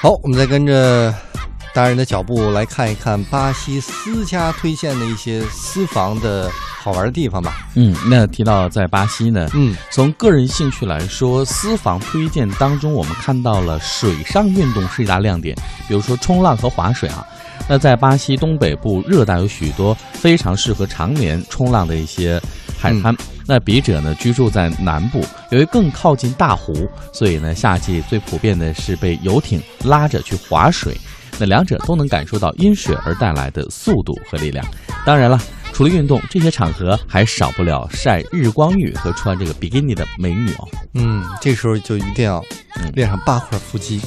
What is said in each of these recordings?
好，我们再跟着大人的脚步来看一看巴西私家推荐的一些私房的好玩的地方吧。嗯，那提到在巴西呢，嗯，从个人兴趣来说，私房推荐当中，我们看到了水上运动是一大亮点，比如说冲浪和划水啊。那在巴西东北部热带有许多非常适合常年冲浪的一些海滩。那笔者呢居住在南部，由于更靠近大湖，所以呢夏季最普遍的是被游艇拉着去划水。那两者都能感受到因水而带来的速度和力量。当然了，除了运动，这些场合还少不了晒日光浴和穿这个比基尼的美女哦。嗯，这时候就一定要练上八块腹肌，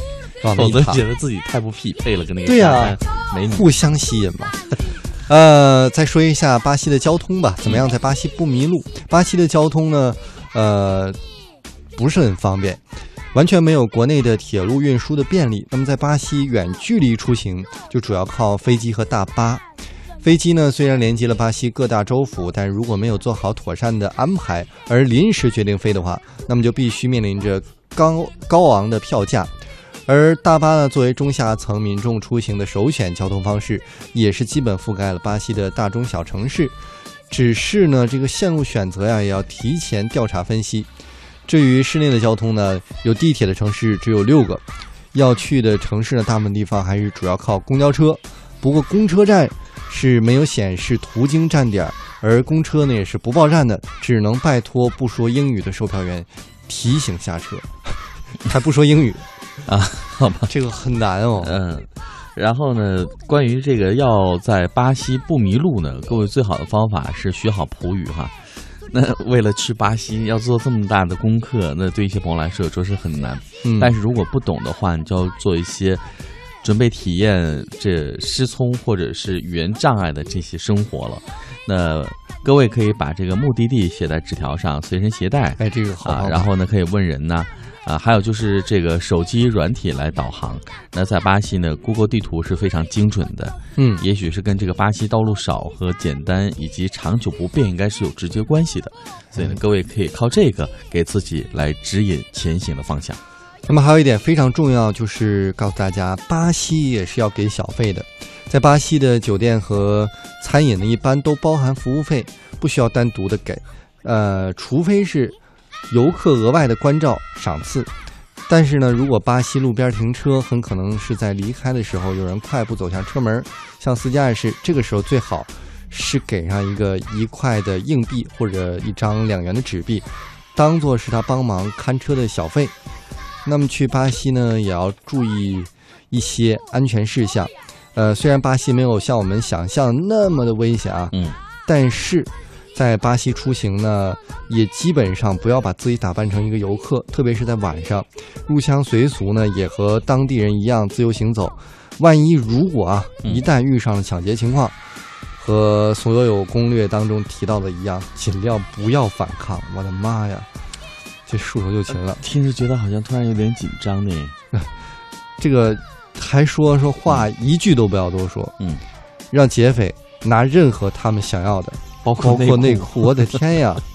否则觉得自己太不匹配了，跟那个对呀。互相吸引嘛。呃，再说一下巴西的交通吧，怎么样在巴西不迷路？巴西的交通呢，呃，不是很方便，完全没有国内的铁路运输的便利。那么在巴西远距离出行，就主要靠飞机和大巴。飞机呢，虽然连接了巴西各大州府，但如果没有做好妥善的安排，而临时决定飞的话，那么就必须面临着高高昂的票价。而大巴呢，作为中下层民众出行的首选交通方式，也是基本覆盖了巴西的大中小城市。只是呢，这个线路选择呀，也要提前调查分析。至于市内的交通呢，有地铁的城市只有六个，要去的城市呢，大部分地方还是主要靠公交车。不过公车站是没有显示途经站点，而公车呢也是不报站的，只能拜托不说英语的售票员提醒下车，还不说英语啊，好吧，这个很难哦。嗯，然后呢，关于这个要在巴西不迷路呢，各位最好的方法是学好葡语哈。那为了去巴西要做这么大的功课，那对一些朋友来说着实很难。嗯，但是如果不懂的话，你就要做一些准备体验这失聪或者是语言障碍的这些生活了。那各位可以把这个目的地写在纸条上，随身携带。哎，这个好啊，然后呢，可以问人呐。啊，还有就是这个手机软体来导航。那在巴西呢，Google 地图是非常精准的。嗯，也许是跟这个巴西道路少和简单以及长久不变应该是有直接关系的。所以呢，各位可以靠这个给自己来指引前行的方向。那么还有一点非常重要，就是告诉大家，巴西也是要给小费的。在巴西的酒店和餐饮呢，一般都包含服务费，不需要单独的给。呃，除非是。游客额外的关照赏赐，但是呢，如果巴西路边停车，很可能是在离开的时候，有人快步走向车门，向司机暗示，这个时候最好是给上一个一块的硬币或者一张两元的纸币，当做是他帮忙看车的小费。那么去巴西呢，也要注意一些安全事项。呃，虽然巴西没有像我们想象那么的危险啊，嗯，但是。在巴西出行呢，也基本上不要把自己打扮成一个游客，特别是在晚上，入乡随俗呢，也和当地人一样自由行走。万一如果啊，一旦遇上了抢劫情况，和所有攻略当中提到的一样，尽量不要反抗。我的妈呀，这束手就擒了，听着觉得好像突然有点紧张呢。这个还说说话一句都不要多说，嗯，让劫匪拿任何他们想要的。包括内裤，我的天呀！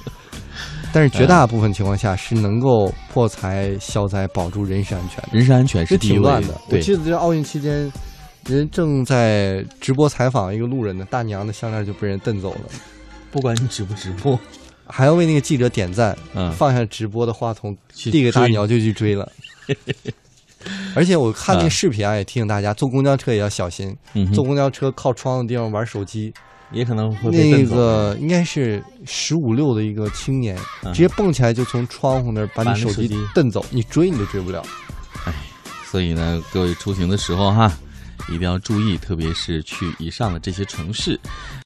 但是绝大部分情况下是能够破财消灾、保住人身安全。人身安全是挺乱的。我记得这奥运期间，人正在直播采访一个路人呢，大娘的项链就被人蹬走了。不管你直不直播，还要为那个记者点赞。嗯，放下直播的话筒，递给大娘就去追了。而且我看那视频啊，也提醒大家，坐公交车也要小心。坐公交车靠窗的地方玩手机。也可能会那个应该是十五六的一个青年，直接蹦起来就从窗户那儿把你手机蹬走，你追你都追不了。哎，所以呢，各位出行的时候哈，一定要注意，特别是去以上的这些城市。